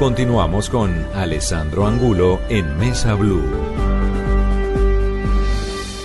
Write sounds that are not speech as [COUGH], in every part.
Continuamos con Alessandro Angulo en Mesa Blue.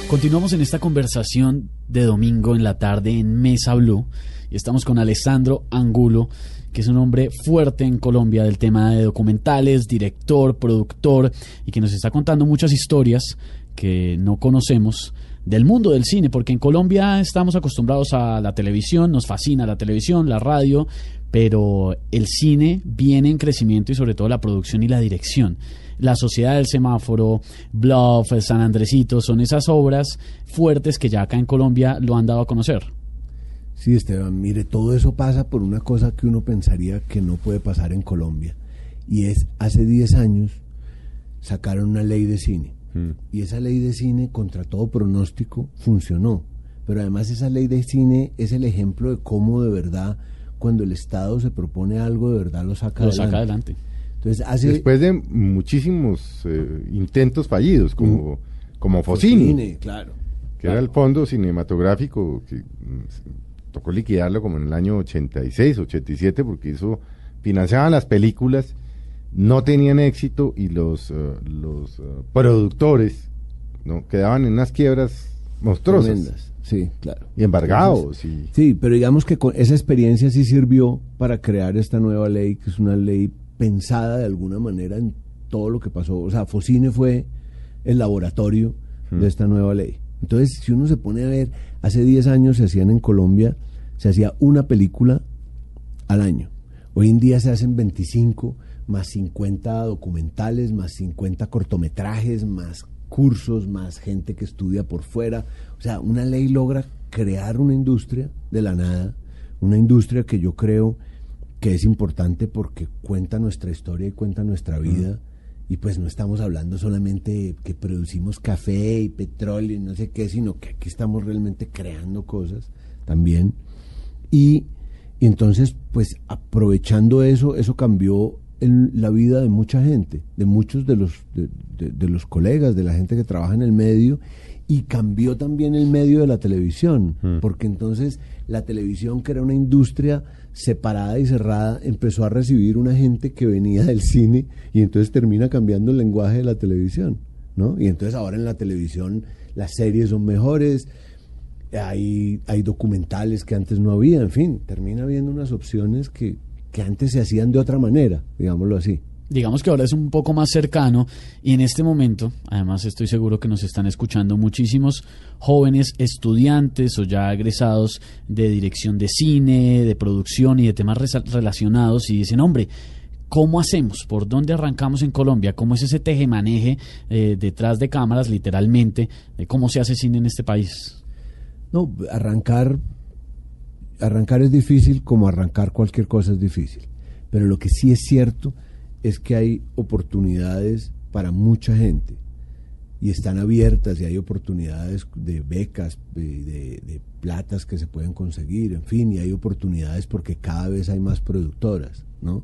Continuamos en esta conversación de domingo en la tarde en Mesa Blue y estamos con Alessandro Angulo que es un hombre fuerte en Colombia del tema de documentales, director, productor, y que nos está contando muchas historias que no conocemos del mundo del cine, porque en Colombia estamos acostumbrados a la televisión, nos fascina la televisión, la radio, pero el cine viene en crecimiento y sobre todo la producción y la dirección. La Sociedad del Semáforo, Bluff, San Andresito, son esas obras fuertes que ya acá en Colombia lo han dado a conocer. Sí, Esteban, mire, todo eso pasa por una cosa que uno pensaría que no puede pasar en Colombia. Y es, hace 10 años sacaron una ley de cine. Mm. Y esa ley de cine, contra todo pronóstico, funcionó. Pero además esa ley de cine es el ejemplo de cómo de verdad, cuando el Estado se propone algo, de verdad lo saca lo adelante. Saca adelante. Entonces, hace, Después de muchísimos eh, intentos fallidos, como, mm. como Focini. Claro. Que claro. era el fondo cinematográfico que tocó liquidarlo como en el año 86, 87, porque eso financiaban las películas, no tenían éxito y los, uh, los uh, productores no quedaban en unas quiebras monstruosas. Tremendas. Sí, claro. Y embargados. Y... Sí, pero digamos que con esa experiencia sí sirvió para crear esta nueva ley, que es una ley pensada de alguna manera en todo lo que pasó. O sea, Focine fue el laboratorio hmm. de esta nueva ley. Entonces, si uno se pone a ver, hace 10 años se hacían en Colombia, se hacía una película al año. Hoy en día se hacen 25, más 50 documentales, más 50 cortometrajes, más cursos, más gente que estudia por fuera. O sea, una ley logra crear una industria de la nada, una industria que yo creo que es importante porque cuenta nuestra historia y cuenta nuestra vida. Y pues no estamos hablando solamente que producimos café y petróleo y no sé qué, sino que aquí estamos realmente creando cosas también. Y, y entonces, pues aprovechando eso, eso cambió en la vida de mucha gente, de muchos de los, de, de, de, los colegas, de la gente que trabaja en el medio, y cambió también el medio de la televisión, mm. porque entonces la televisión, que era una industria separada y cerrada, empezó a recibir una gente que venía del cine y entonces termina cambiando el lenguaje de la televisión, ¿no? Y entonces ahora en la televisión las series son mejores, hay, hay documentales que antes no había, en fin, termina habiendo unas opciones que, que antes se hacían de otra manera, digámoslo así. Digamos que ahora es un poco más cercano y en este momento, además estoy seguro que nos están escuchando muchísimos jóvenes estudiantes o ya egresados de dirección de cine, de producción y de temas relacionados y dicen, hombre, ¿Cómo hacemos? ¿Por dónde arrancamos en Colombia? ¿Cómo es ese tejemaneje eh, detrás de cámaras, literalmente, de cómo se hace cine en este país? No, arrancar, arrancar es difícil como arrancar cualquier cosa es difícil. Pero lo que sí es cierto es que hay oportunidades para mucha gente y están abiertas y hay oportunidades de becas, de, de, platas que se pueden conseguir, en fin, y hay oportunidades porque cada vez hay más productoras, ¿no?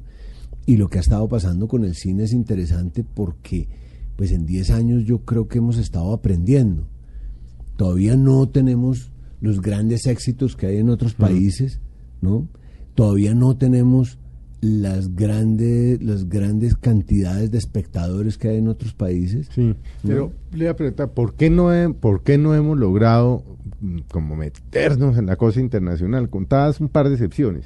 Y lo que ha estado pasando con el cine es interesante porque, pues en 10 años yo creo que hemos estado aprendiendo. Todavía no tenemos los grandes éxitos que hay en otros países, ¿no? Todavía no tenemos las grandes las grandes cantidades de espectadores que hay en otros países. Sí, ¿no? pero le voy a preguntar, ¿por qué no, he, ¿por qué no hemos logrado como meternos en la cosa internacional? Contadas un par de excepciones.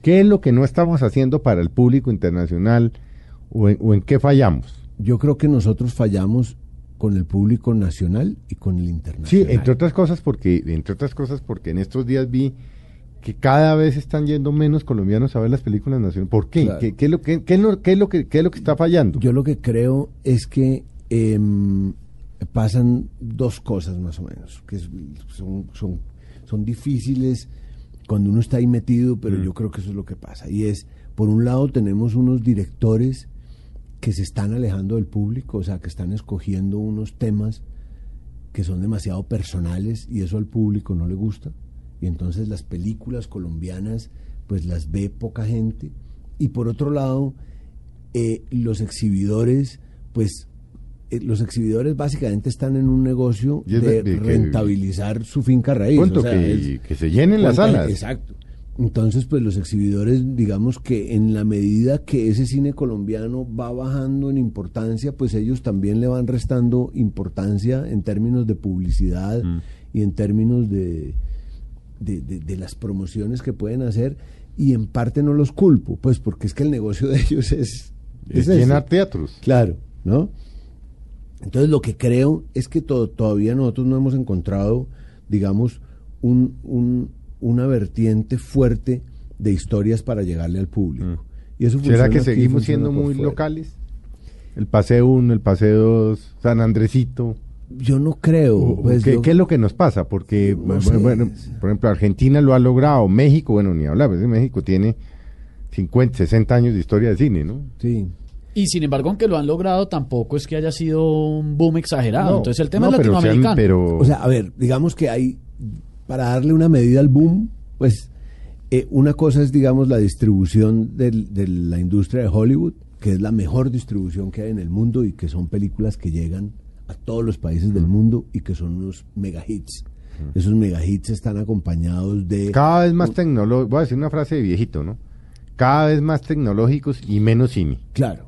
¿Qué es lo que no estamos haciendo para el público internacional o en, o en qué fallamos? Yo creo que nosotros fallamos con el público nacional y con el internacional. Sí, entre otras cosas porque entre otras cosas porque en estos días vi que cada vez están yendo menos colombianos a ver las películas nacionales. ¿Por qué? Claro. ¿Qué, qué, es lo, qué, qué, es lo, qué, es lo que, ¿Qué es lo que está fallando? Yo lo que creo es que eh, pasan dos cosas más o menos, que son, son, son difíciles cuando uno está ahí metido, pero Mm. yo creo que eso es lo que pasa. Y es, por un lado tenemos unos directores que se están alejando del público, o sea, que están escogiendo unos temas que son demasiado personales y eso al público no le gusta. Y entonces las películas colombianas pues las ve poca gente. Y por otro lado, eh, los exhibidores, pues eh, los exhibidores básicamente están en un negocio de de- de que- rentabilizar su finca raíz. Punto, o sea, que, es- que se llenen las salas. Exacto. Entonces, pues los exhibidores, digamos que en la medida que ese cine colombiano va bajando en importancia, pues ellos también le van restando importancia en términos de publicidad Mm. y en términos de, de, de- de las promociones que pueden hacer. Y en parte no los culpo, pues porque es que el negocio de ellos es... Llenar teatros. Claro, ¿no? Entonces lo que creo es que to- todavía nosotros no hemos encontrado, digamos, un, un- una vertiente fuerte de historias para llegarle al público. Y eso Mm. ¿Será que seguimos siendo muy fuera. locales? El paseo 1, el paseo 2, San Andresito. Yo no creo. O- pues, ¿qué, yo- qué es lo que nos pasa? Porque, No bueno, por ejemplo, Argentina lo ha logrado, México, bueno, ni hablar, pues, México tiene 50, 60 años de historia de cine, ¿no? Sí. Y sin embargo, aunque lo han logrado, tampoco es que haya sido un boom exagerado. No, Entonces el tema no, es pero, o sea, latinoamericano. pero- O sea, a ver, digamos que hay, para darle una medida al boom, pues eh, una cosa es, digamos, la distribución del- de la industria de Hollywood, que es la mejor distribución que hay en el mundo y que son películas que llegan a todos los países del mundo y que son unos mega hits. Esos mega hits están acompañados de... cada vez más tecnológicos, voy a decir una frase de viejito, ¿no? Cada vez más tecnológicos y menos cine. Claro,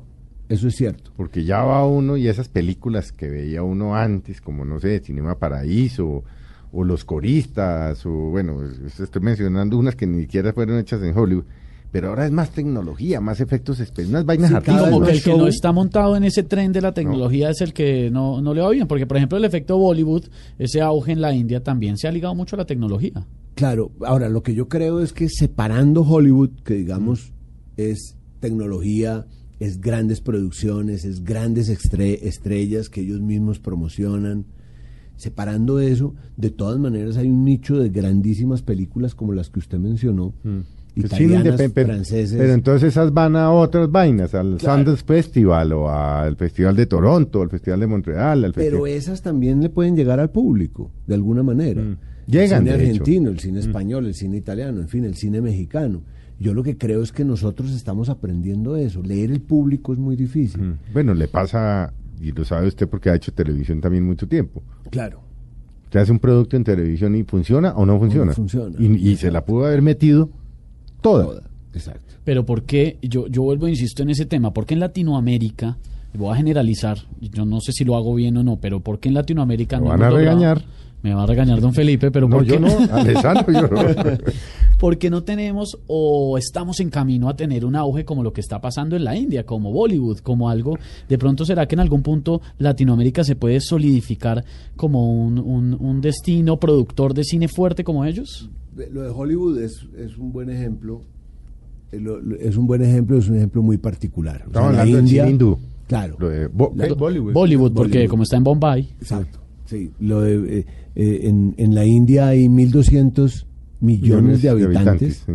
eso es cierto. Porque ya va uno y esas películas que veía uno antes, como no sé, Cinema Paraíso, o Los Coristas, o bueno, es- estoy mencionando unas que ni siquiera fueron hechas en Hollywood, pero ahora es más tecnología, más efectos especiales, unas vainas Sí, artísticas. como que el que no está montado en ese tren de la tecnología es el que no, no le va bien. Porque, por ejemplo, el efecto Bollywood, ese auge en la India, también se ha ligado mucho a la tecnología. Claro, ahora lo que yo creo es que separando Hollywood, que digamos es tecnología, es grandes producciones, es grandes estre- estrellas que ellos mismos promocionan, separando eso, de todas maneras hay un nicho de grandísimas películas como las que usted mencionó, Mm. Italianas, independ- pero- franceses. Pero entonces esas van a otras vainas, al Claro. Sundance Festival o al Festival de Toronto, al Festival de Montreal, al pero festival... esas también le pueden llegar al público, de alguna manera. Mm. Llegan, El cine hecho. Mm. argentino, el cine español, el cine italiano, en fin, el cine mexicano. Yo lo que creo es que nosotros estamos aprendiendo eso. Leer el público es muy difícil. Mm. Bueno, le pasa, y lo sabe usted porque ha hecho televisión también mucho tiempo. Claro. Usted hace un producto en televisión y funciona o no funciona. funciona. Y, y se la pudo haber metido toda. Toda. Exacto. Pero ¿por qué? Yo, yo vuelvo e insisto en ese tema. ¿Por qué en Latinoamérica, voy a generalizar, yo no sé si lo hago bien o no, pero ¿por qué en Latinoamérica Lo no van a logrado- regañar. Me va a regañar don [LAUGHS] Felipe, pero No, ¿por yo qué? no, Alessandro, yo no. [LAUGHS] ¿Por qué no tenemos o estamos en camino a tener un auge como lo que está pasando en la India, como Bollywood, como algo? De pronto será que en algún punto Latinoamérica se puede solidificar como un, un- un destino productor de cine fuerte como ellos? Lo de Hollywood es, es un buen ejemplo. Lo- lo- es un buen ejemplo, es un ejemplo muy particular. O sea, Estamos la India- cine hindú. Claro. Lo de Bo- La- ¿qué? Bollywood. Bollywood, porque Bollywood. como está en Bombay. Exacto. Sí, lo de, eh, eh, en, en la India hay 1.200 millones, de habitantes, sí.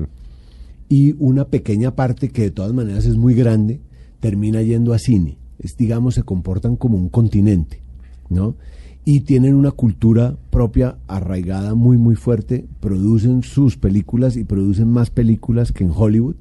y una pequeña parte que de todas maneras es muy grande termina yendo a cine. Es, digamos, se comportan como un continente, ¿no? Y tienen una cultura propia arraigada muy, muy fuerte. Producen sus películas y producen más películas que en Hollywood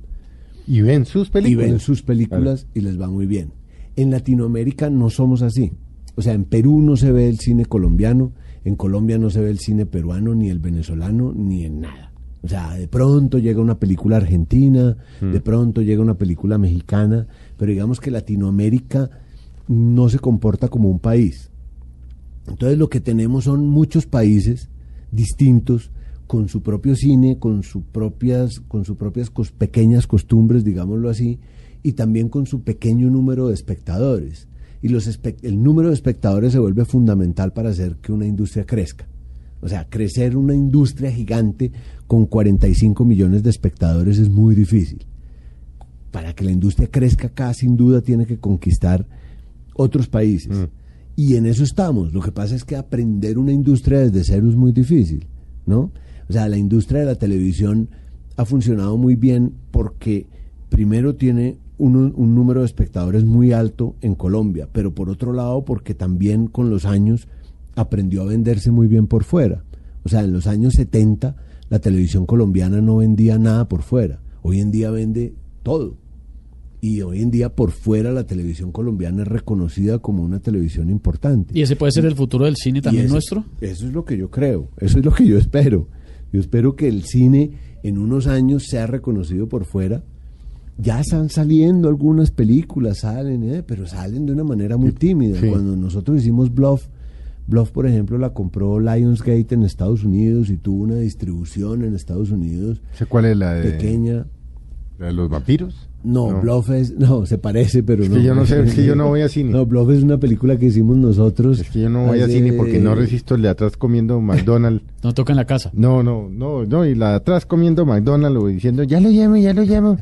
Y ven sus y películas. ven sus películas y les va muy bien. En Latinoamérica no somos así. O sea, en Perú no se ve el cine colombiano, en Colombia no se ve el cine peruano, ni el venezolano, ni en nada. O sea, de pronto llega una película argentina, de pronto llega una película mexicana, pero digamos que Latinoamérica no se comporta como un país. Entonces lo que tenemos son muchos países distintos con su propio cine, con sus propias, con sus propias cos- pequeñas costumbres, digámoslo así, y también con su pequeño número de espectadores. Y los el número de espectadores se vuelve fundamental para hacer que una industria crezca. O sea, crecer una industria gigante con 45 millones de espectadores es muy difícil. Para que la industria crezca acá, sin duda, tiene que conquistar otros países. Mm. Y en eso estamos. Lo que pasa es que aprender una industria desde cero es muy difícil, ¿no? O sea, la industria de la televisión ha funcionado muy bien porque primero tiene un, un número de espectadores muy alto en Colombia, pero por otro lado porque también con los años aprendió a venderse muy bien por fuera. O sea, en los años 70 la televisión colombiana no vendía nada por fuera. Hoy en día vende todo. Y hoy en día por fuera la televisión colombiana es reconocida como una televisión importante. ¿Y ese puede ser el futuro del cine también eso- nuestro? Eso es lo que yo creo, eso es lo que yo espero. Yo espero que el cine en unos años sea reconocido por fuera. Ya están saliendo algunas películas, salen, ¿eh? pero salen de una manera muy tímida. sí. Cuando nosotros hicimos Bluff, Bluff, por ejemplo, la compró Lionsgate en Estados Unidos y tuvo una distribución en Estados Unidos ¿Sé cuál es la de, pequeña. la de los vampiros? No, Bluff es, no, se parece, pero Es no. que yo no sé, es que yo no voy a cine. [LAUGHS] No, Bluff es una película que hicimos nosotros. Es que yo no voy a cine porque no resisto el de atrás comiendo [LAUGHS] McDonald's. No toca en la casa. No, no, no, no, y la de atrás comiendo McDonald's o diciendo, ya lo llamo, ya lo llamo.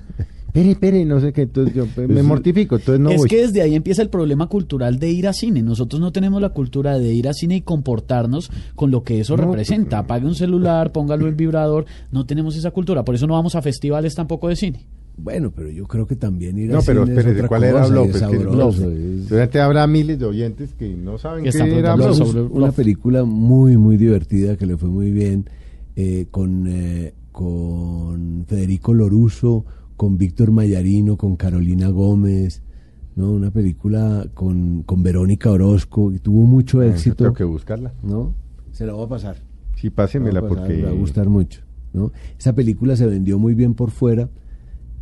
Espere, espere, no sé qué, entonces yo pues, me [LAUGHS] mortifico, entonces no es voy. que desde ahí empieza el problema cultural de ir a cine. Nosotros no tenemos la cultura de ir a cine y comportarnos con lo que eso No, representa. Apague un celular, póngalo en vibrador. No tenemos esa cultura. Por eso no vamos a festivales tampoco de cine. Bueno, pero yo creo que también ir a No, pero cine es espérese, otra ¿cuál era cosa, es Es que es- habrá miles de oyentes que no saben Que qué están era sobre- es una película muy, muy divertida que le fue muy bien eh, con, eh, con Federico Loruso, con Víctor Mayarino, con Carolina Gómez, ¿no? Una película con, con Verónica Orozco y tuvo mucho Ah, éxito, Tengo que buscarla. ¿no? Se la voy a pasar. Sí, pásemela La voy a pasar, porque... le va a gustar mucho, ¿no? Esa película se vendió muy bien por fuera.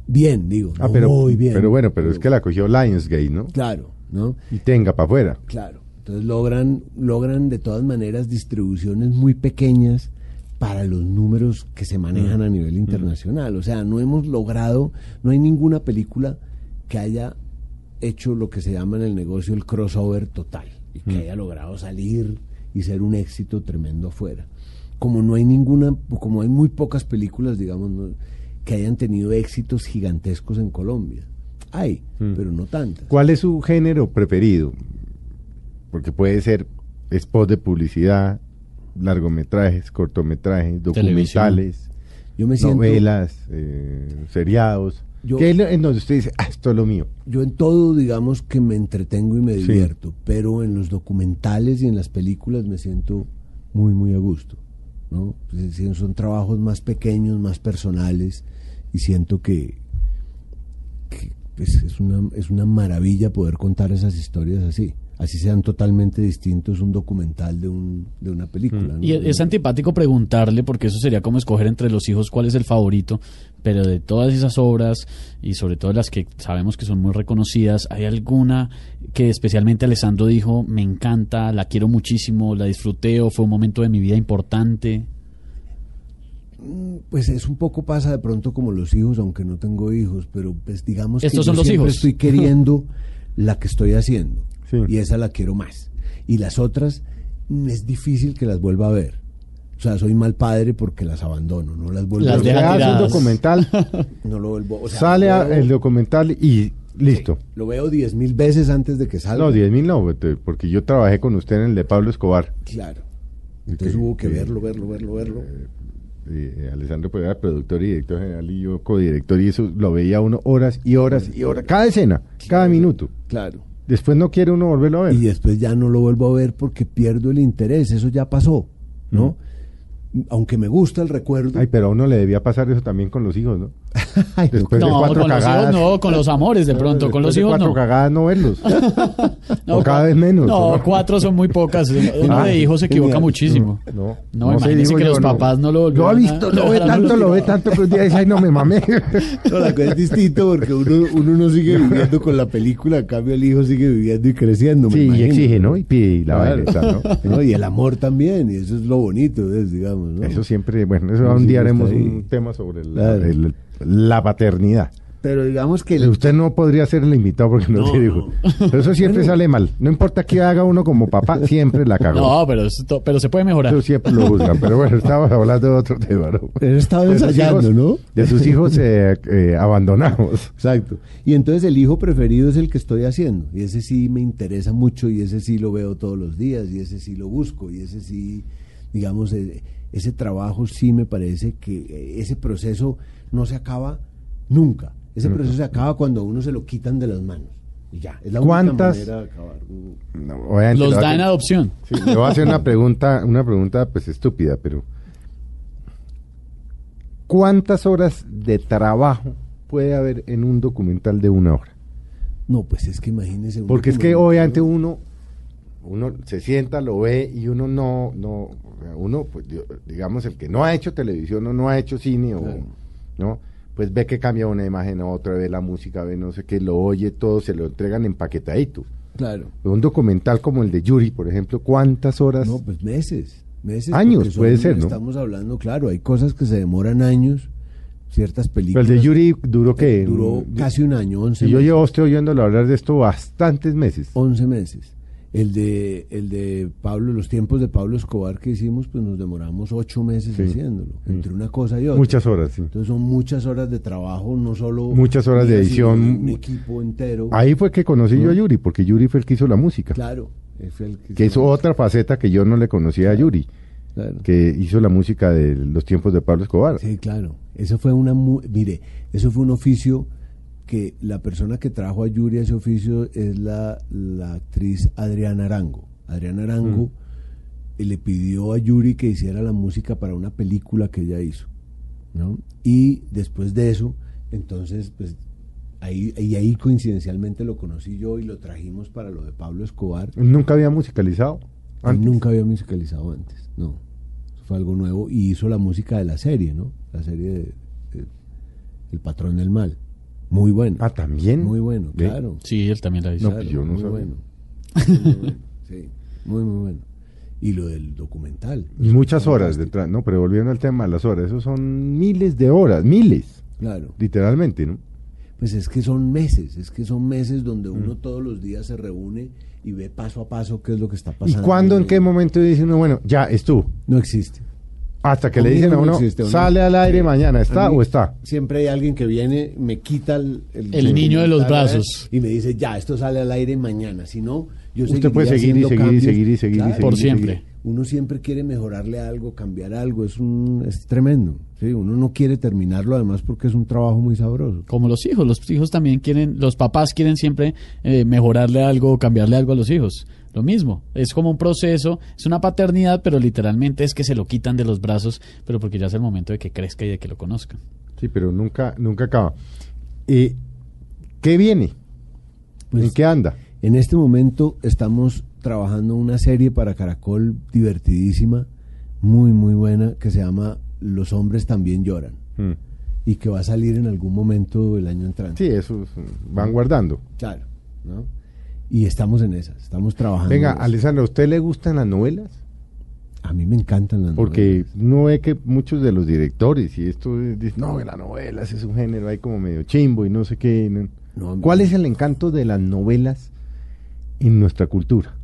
Bien, digo, Ah, no pero, muy bien. pero bueno, pero es que la cogió Lionsgate, ¿no? Claro, ¿no? Y tenga para afuera. Claro. Entonces logran, logran de todas maneras distribuciones muy pequeñas para los números que se manejan a nivel internacional. O sea, no hemos logrado, no hay ninguna película que haya hecho lo que se llama en el negocio el crossover total y que haya logrado salir y ser un éxito tremendo afuera. Como no hay ninguna, como hay muy pocas películas, digamos, ¿no? que hayan tenido éxitos gigantescos en Colombia. Hay, pero no tantas. ¿Cuál es su género preferido? Porque puede ser spot de publicidad, largometrajes, cortometrajes, documentales, Yo me siento, novelas, eh, seriados. Yo- ¿Qué es en donde usted dice, ah, esto es lo mío? yo en todo, digamos que me entretengo y me Sí. divierto, pero en los documentales y en las películas me siento muy, muy a gusto. ¿no? Es decir, son trabajos más pequeños, más personales, y siento que, que, pues, es, una, es una maravilla poder contar esas historias así. Así sean totalmente distintos un documental de, un, de una película. ¿no? Y es antipático preguntarle, porque eso sería como escoger entre los hijos cuál es el favorito, pero de todas esas obras, y sobre todo las que sabemos que son muy reconocidas, ¿hay alguna que especialmente Alessandro dijo, me encanta, la quiero muchísimo, la disfruté o fue un momento de mi vida importante? Pues es un poco pasa de pronto como los hijos, aunque no tengo hijos, pero pues digamos Estos que son yo los siempre hijos. estoy queriendo [LAUGHS] la que estoy haciendo Sí. y esa la quiero más. Y las otras mm, es difícil que las vuelva a ver. O sea, soy mal padre porque las abandono, no las vuelvo Las a ver. deja hace un tiradas. documental, [LAUGHS] No lo vuelvo, o sea, sale veo- el documental y listo. Lo veo diez mil veces antes de que salga. No, 10 mil no, porque yo trabajé con usted en el de Pablo Escobar. Claro. Entonces Que- hubo que que- verlo, verlo, verlo, verlo. Eh, Alessandro pues, era productor y director general y yo codirector y eso lo veía uno horas y horas y horas, cada escena, cada minuto. Claro. Después no quiere uno volverlo a ver. y después ya no lo vuelvo a ver porque pierdo el interés, eso ya pasó, ¿no? Aunque me gusta el recuerdo. Mm. Ay, pero a uno le debía pasar eso también con los hijos, ¿no? [LAUGHS] Ay, no, después de no, cuatro con los cagadas. hijos no, con los amores de pronto, con los de hijos cuatro no. cagadas no verlos. [LAUGHS] No, o cada vez menos. No, ¿no? cuatro son muy pocas. Uno Ah, de hijos se equivoca genial. muchísimo. No, No, sé, imagínese digo que yo, los no. papás no lo Lo ha visto, lo ve no tanto, lo lo ve tanto que un día dice, ay, no me mamé. [LAUGHS] No, la cosa es distinto porque uno, uno no sigue viviendo con la película, en cambio el hijo sigue viviendo y creciendo. me Sí, y imagino. exige, ¿no? Y pide y la Claro. esa, ¿no? No, Y el amor también, y eso es lo bonito, es, digamos. ¿no? Eso siempre, bueno, eso un día haremos un tema sobre el- la paternidad. Pero digamos que... el- Usted no podría ser el invitado porque no, No, tiene hijo. Pero eso siempre sale mal. No importa qué haga uno como papá, siempre la cagó. No, pero, esto- pero se puede mejorar. Eso siempre lo juzgan. Pero bueno, estamos hablando de otro tema, ¿no? Él estaba De ensayando, hijos- ¿no? De sus hijos eh, eh, abandonados. Exacto. Y entonces el hijo preferido es el que estoy haciendo. Y ese sí me interesa mucho y ese sí lo veo todos los días y ese sí lo busco y ese sí, digamos, eh, ese trabajo sí me parece que eh, ese proceso no se acaba nunca. Ese proceso se acaba cuando a uno se lo quitan de las manos. Y ya, es la única ¿Cuántas- manera de acabar. No, Los da en adopción. Sí, le voy a hacer una [LAUGHS] pregunta, una pregunta pues estúpida, pero ¿cuántas horas de trabajo puede haber en un documental de una hora? No, pues es que imagínese. Porque es que obviamente uno, uno se sienta, lo ve y uno no, no, uno, pues di- digamos, el que no ha hecho televisión o no ha hecho cine o. ¿no? Pues ve que cambia una imagen a otra, ve la música, ve no sé qué, lo oye todo, se lo entregan empaquetadito. Claro. Un documental como el de Yuri, por ejemplo, ¿cuántas horas? No, pues meses. meses Años, puede ser, ¿no? Estamos hablando, claro, hay cosas que se demoran años, ciertas Pero películas. el de Yuri duró que... Duró casi un año, 11 Y yo llevo usted oyéndolo hablar de esto bastantes meses. 11 meses. El de, el de Pablo, los tiempos de Pablo Escobar que hicimos, pues nos demoramos ocho meses Sí. haciéndolo, Mm. entre una cosa y otra. Muchas horas, sí. Entonces son muchas horas de trabajo, no solo... Muchas horas de edición. Un equipo entero. Ahí fue que conocí yo a Yuri, porque Yuri fue el que hizo la música. Claro. fue el Que hizo otra faceta que yo no le conocía a Yuri, Claro. que hizo la música de los tiempos de Pablo Escobar. Sí, claro. Eso fue una... Mire, eso fue un oficio que la persona que trajo a Yuri a ese oficio es la, la actriz Adriana Arango. Adriana Arango eh, le pidió a Yuri que hiciera la música para una película que ella hizo. ¿no? Y después de eso, entonces, pues ahí, y ahí coincidencialmente lo conocí yo y lo trajimos para lo de Pablo Escobar. Nunca había musicalizado. Antes. nunca había musicalizado antes, no. Fue algo nuevo y hizo la música de la serie, ¿no? La serie de, de- El Patrón del Mal. Muy bueno. Ah, también. Muy bueno, Ve. claro. Sí, él también la hizo. No, Claro, pues yo no muy sabía. bueno. [LAUGHS] Muy, muy bueno, Sí, muy, muy bueno. Y lo del documental. Y muchas horas detrás. No, pero volviendo al tema de las horas, eso son miles de horas, miles, Claro. literalmente, ¿no? Pues es que son meses, es que son meses donde uno Mm. todos los días se reúne y ve paso a paso qué es lo que está ¿Y pasando. cuándo, en qué momento dice uno, bueno, ya estuvo? No existe. Hasta que le dicen a no uno, existe, ¿o no? sale al aire Sí. mañana, ¿está mí o está? Siempre hay alguien que viene, me quita el, El niño de los brazos. Y me dice, ya, esto sale al aire mañana. Si no, yo Usted puede seguir y seguir y seguir y seguir y Claro. seguir Por y seguir. siempre. Uno siempre quiere mejorarle algo, cambiar algo. Es, un, es tremendo. ¿sí? Uno no quiere terminarlo además porque es un trabajo muy sabroso. Como los hijos, los hijos también quieren, los papás quieren siempre eh, mejorarle algo, cambiarle algo a los hijos. Lo mismo, es como un proceso, es una paternidad, pero literalmente es que se lo quitan de los brazos, pero porque ya es el momento de que crezca y de que lo conozcan. Sí, pero nunca, nunca acaba. Eh, ¿Qué viene? Pues- ¿En qué anda? En este momento estamos trabajando una serie para Caracol divertidísima, muy, muy buena, que se llama Los hombres también lloran. Mm. Y que va a salir en algún momento del año entrante. Sí, eso es, van guardando. Claro. ¿no? Y estamos en esas, estamos trabajando. Venga. Alessandra, ¿a usted le gustan las novelas? A mí me encantan las Porque novelas. no ve que muchos de los directores y esto es- dicen, no, las novelas es un género ahí como medio chimbo y no sé qué. no". No, a mí- ¿Cuál es el encanto de las novelas en nuestra cultura?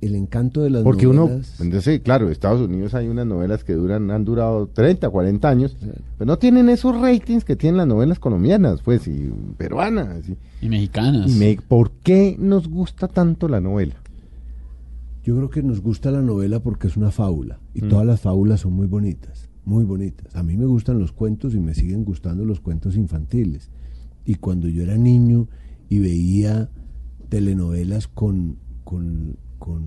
El encanto de las Porque uno, novelas. entonces, claro, en Estados Unidos hay unas novelas que duran, han durado 30, 40 años, Sí. pero no tienen esos ratings que tienen las novelas colombianas, pues, y peruanas. y- Y mexicanas. y me- ¿Por qué nos gusta tanto la novela? Yo creo que nos gusta la novela porque es una fábula. Y Mm. todas las fábulas son muy bonitas, muy bonitas. A mí me gustan los cuentos y me siguen gustando los cuentos infantiles. Y cuando yo era niño y veía telenovelas con, con, con,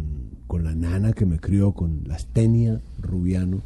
con la nana que me crió, con Lastenia Rubiano,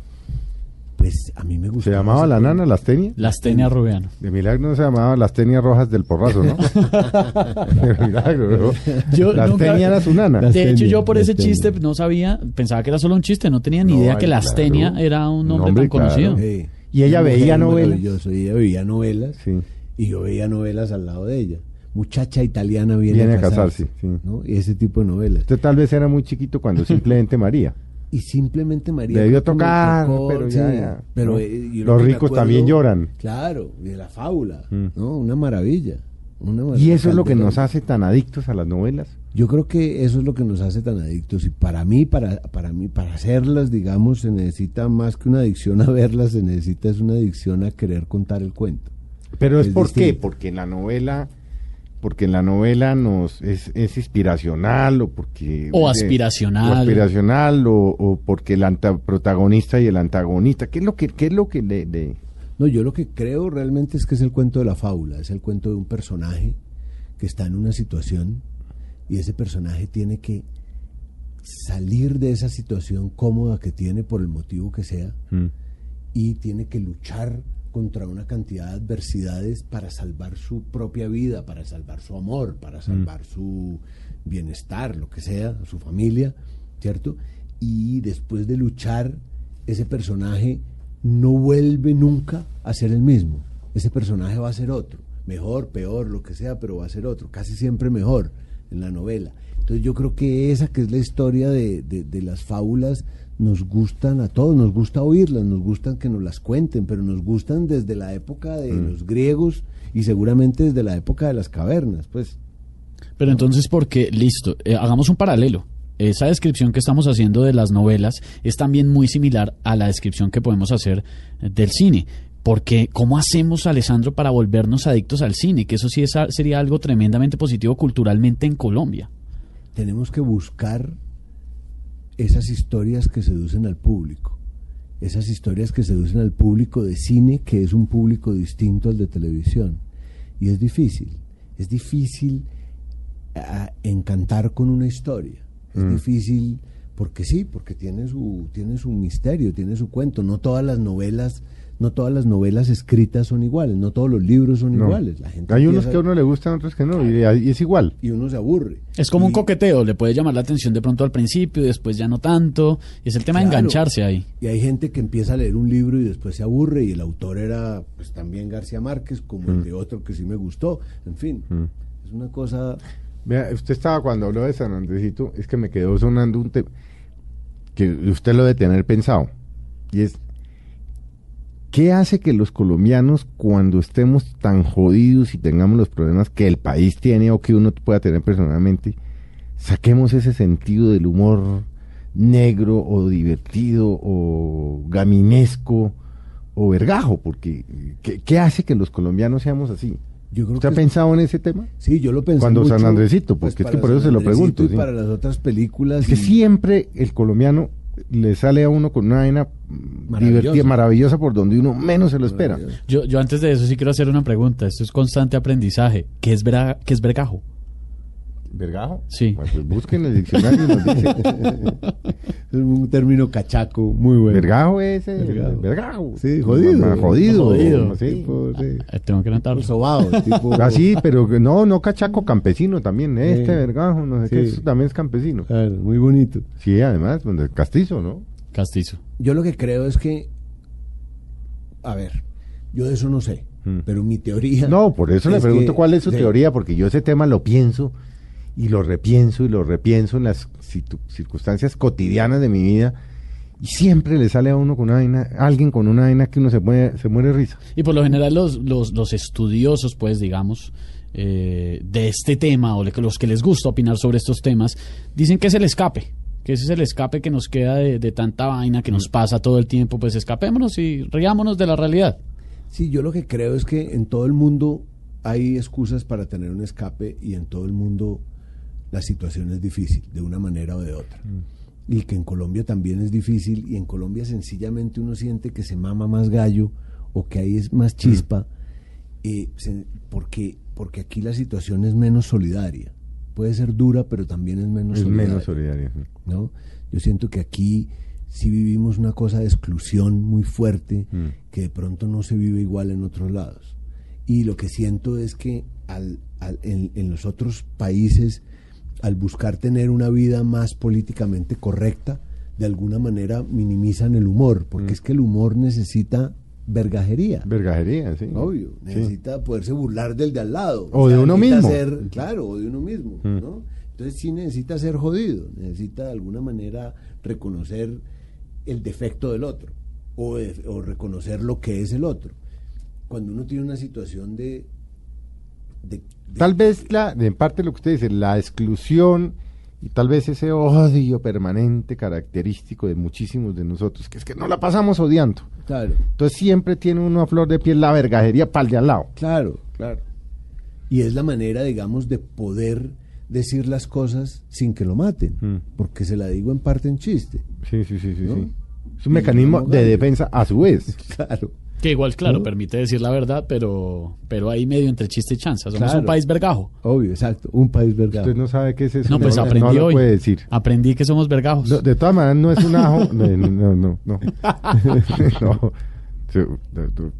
pues a mí me ¿Se gustaba. llamaba ese la nana las tenias? Las Tenia Rubiano. De milagro no se llamaba las tenias rojas del porrazo, ¿no? [LAUGHS] De milagro, ¿no? Yo las nunca- tenias era su nana. De hecho, Lastenia, yo por ese Lastenia. chiste no sabía, pensaba que era solo un chiste, no tenía ni No, idea ay, que la Astenia claro. era un nombre nombre, tan conocido. Sí. ¿Y ella veía novelas? maravillosa, y ella veía novelas. Sí. Y yo veía novelas al lado de ella. Muchacha italiana viene, Viene a a casarse. sí. ¿no? Y ese tipo de novelas. Usted tal vez era muy chiquito cuando [LAUGHS] simplemente María. Y simplemente María. Debió tocar, tocó, pero ya, ya, pero, ¿no? eh, Los ricos también lloran. Claro, de la fábula. Mm. ¿no? Una maravilla. Una Y eso es lo que nos hace tan adictos a las novelas. Yo creo que eso es lo que nos hace tan adictos. Y para mí, para, para mí, para hacerlas, digamos, se necesita más que una adicción a verlas, se necesita es una adicción a querer contar el cuento. Pero es, Es por qué? Porque en la novela porque en la novela nos es, es inspiracional o porque O aspiracional. o aspiracional o, o porque el anta- protagonista y el antagonista qué es lo que qué es lo que le, le- No, yo lo que creo realmente es que es el cuento de la fábula, es el cuento de un personaje que está en una situación y ese personaje tiene que salir de esa situación cómoda que tiene por el motivo que sea Mm. y tiene que luchar contra una cantidad de adversidades para salvar su propia vida, para salvar su amor, para salvar su bienestar, lo que sea, su familia, ¿cierto? Y después de luchar, ese personaje no vuelve nunca a ser el mismo. Ese personaje va a ser otro, mejor, peor, lo que sea, pero va a ser otro, casi siempre mejor en la novela. Entonces yo creo que esa que es la historia de, de- de las fábulas nos gustan a todos, nos gusta oírlas, nos gustan que nos las cuenten, pero nos gustan desde la época de los griegos y seguramente desde la época de las cavernas, pues. Pero entonces, ¿por qué? Listo, eh, hagamos un paralelo. Esa descripción que estamos haciendo de las novelas es también muy similar a la descripción que podemos hacer eh, del cine. Porque, ¿cómo hacemos, Alessandro, para volvernos adictos al cine? Que eso sí es sería algo tremendamente positivo culturalmente en Colombia. tenemos que buscar esas historias que seducen al público, esas historias que seducen al público de cine, que es un público distinto al de televisión. Y es difícil, es difícil ah, encantar con una historia, es difícil porque sí, porque tiene su, tiene su misterio, tiene su cuento. No todas las novelas, no todas las novelas escritas son iguales, no todos los libros son no. iguales. La gente hay unos que a uno le gustan otros que no y, y es igual y uno se aburre. Es como un coqueteo, le puede llamar la atención de pronto al principio y después ya no tanto. Y es el tema de engancharse ahí. Y hay gente que empieza a leer un libro y después se aburre y el autor era pues también García Márquez como el de otro que sí me gustó. En fin, es una cosa... Vea, usted estaba cuando habló de San Andresito, es que me quedó sonando un tema que usted lo debe tener pensado. Y es, ¿qué hace que los colombianos cuando estemos tan jodidos y tengamos los problemas que el país tiene o que uno pueda tener personalmente, saquemos ese sentido del humor negro o divertido o gaminesco o vergajo? Porque, ¿qué, qué hace que los colombianos seamos así? Yo creo ¿Usted ha pensado en ese tema? Sí, yo lo pensé Cuando mucho, pues, San Andresito, porque es que por eso San se lo pregunto, Y sí. para las otras películas. Es que y- siempre el colombiano le sale a uno con una vaina divertida, maravillosa por donde uno menos se lo espera. Yo, yo antes de eso sí quiero hacer una pregunta. Esto es constante aprendizaje. ¿Qué es, vera- qué es vergajo? ¿Vergajo? Sí. Bueno, pues busquen el diccionario y nos dice. [LAUGHS] Es un término cachaco muy bueno. Vergajo es eh, Vergajo. vergajo. Sí, jodido. Jodido. Jodido. sí. Sí. Eh, Tengo que anotarlo. Sobado, tipo... Así, pero que no, no cachaco, campesino también. Este Sí. vergajo, no sé qué, eso también es campesino. Claro, muy bonito. Sí, además, pues, castizo, ¿no? Castizo. Yo lo que creo es que, a ver, yo de eso no sé, Mm. pero mi teoría. No, por eso le pregunto que- cuál es su sí. teoría, porque yo ese tema lo pienso y lo repienso y lo repienso en las circunstancias cotidianas de mi vida y siempre le sale a uno con una vaina, alguien con una vaina que uno se muere, se muere risa. Y por lo general los, los, los estudiosos, pues digamos, eh, de este tema o los que les gusta opinar sobre estos temas, dicen que es el escape, que ese es el escape que nos queda de, de tanta vaina que nos pasa todo el tiempo, pues escapémonos y riámonos de la realidad. Sí, yo lo que creo es que en todo el mundo hay excusas para tener un escape y en todo el mundo la situación es difícil, de una manera o de otra. Y que en Colombia también es difícil y en Colombia sencillamente uno siente que se mama más gallo o que ahí es más chispa eh, se- porque, porque aquí la situación es menos solidaria. Puede ser dura, pero también es menos Es solidaria. menos solidario. sí. ¿no? Yo siento que aquí sí vivimos una cosa de exclusión muy fuerte Mm. que de pronto no se vive igual en otros lados. Y lo que siento es que al, al- en, en los otros países, al buscar tener una vida más políticamente correcta, de alguna manera minimizan el humor, porque Mm. es que el humor necesita vergajería. Vergajería, sí. Obvio, Sí. necesita poderse burlar del de al lado. O de uno mismo. ser- claro, o de uno mismo, Mm. ¿no? Entonces sí necesita ser jodido, necesita de alguna manera reconocer el defecto del otro o, de- o reconocer lo que es el otro. Cuando uno tiene una situación de... de- de- Tal vez, la, en parte lo que usted dice, la exclusión y tal vez ese odio permanente característico de muchísimos de nosotros, que es que no la pasamos odiando. Claro, Entonces siempre tiene uno a flor de piel la vergajería para el de al lado. claro, claro. Y es la manera, digamos, de poder decir las cosas sin que lo maten, Mm. porque se la digo en parte en chiste. Sí, sí, sí, sí. ¿No? sí. Es un Y mecanismo de defensa a su vez. [LAUGHS] Claro. Que igual, claro, ¿No? permite decir la verdad, pero, pero ahí medio entre chiste y chanza. Somos Claro. un país vergajo. Obvio, exacto. Un país vergado. Usted no sabe qué es eso. No, pues no, aprendí no lo hoy. puede decir. Aprendí que somos vergajos. No, de todas maneras, no es un ajo. [LAUGHS] No, no, [LAUGHS] no. no.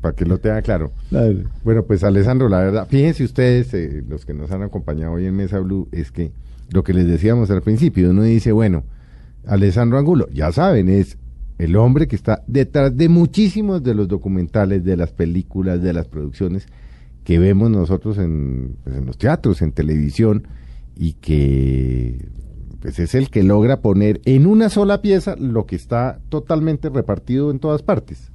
Para que lo tenga claro. Claro. Bueno, pues Alessandro, la verdad, fíjense ustedes, eh, los que nos han acompañado hoy en Mesa Blue, es que lo que les decíamos al principio, uno dice, bueno, Alessandro Angulo, ya saben, es el hombre que está detrás de muchísimos de los documentales, de las películas, de las producciones que vemos nosotros en, pues, en los teatros, en televisión, y que pues es el que logra poner en una sola pieza lo que está totalmente repartido en todas partes.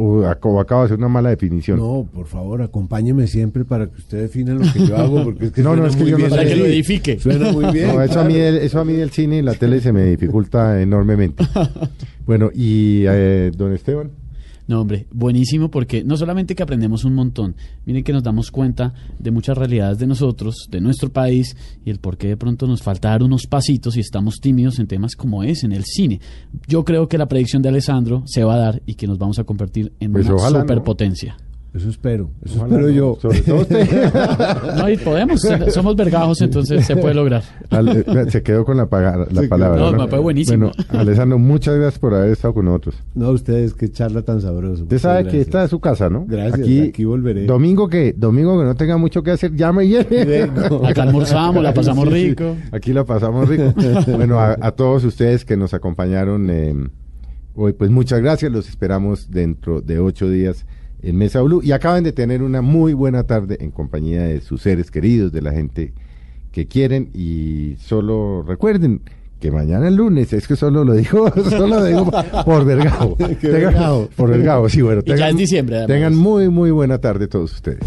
O, ac- o acaba de ser una mala definición. No, por favor, acompáñeme siempre para que usted defina lo que yo hago, porque es que [LAUGHS] No, no, suena es que muy yo no bien sé. Para que lo edifique. Suena muy [LAUGHS] bien. No, eso, a mí del, eso a mí del cine y la tele se me dificulta enormemente. [LAUGHS] Bueno, y eh, don Esteban. No, hombre, buenísimo porque no solamente que aprendemos un montón, miren que nos damos cuenta de muchas realidades de nosotros, de nuestro país y el por qué de pronto nos falta dar unos pasitos y estamos tímidos en temas como es en el cine. Yo creo que la predicción de Alessandro se va a dar y que nos vamos a convertir en Pues una ojalá, ¿no? Eso espero, eso Ojalá espero no, yo. Sobre todo usted. [LAUGHS] No, y podemos, somos vergajos, entonces se puede lograr. Ale- eh, se quedó con la, paga- la Se palabra. No, me fue buenísimo. Bueno, Alessandro, muchas gracias por haber estado con nosotros. No, ustedes, qué charla tan sabrosa. Usted sabe que esta es su casa, ¿no? Gracias, aquí volveré. Domingo que, domingo que no tenga mucho que hacer, llame y. Vengo. [LAUGHS] Acá almorzamos, la pasamos Sí, sí, rico. Aquí la pasamos rico. [LAUGHS] bueno, a, a todos ustedes que nos acompañaron eh, hoy, pues muchas gracias. Los esperamos dentro de ocho días en Mesa Blue. Y acaban de tener una muy buena tarde en compañía de sus seres queridos, de la gente que quieren. Y solo recuerden que mañana el lunes, es que solo lo digo, [LAUGHS] solo lo digo por vergao. [LAUGHS] Por vergao, sí, bueno. Y ya es diciembre, además. Tengan muy, muy buena tarde todos ustedes.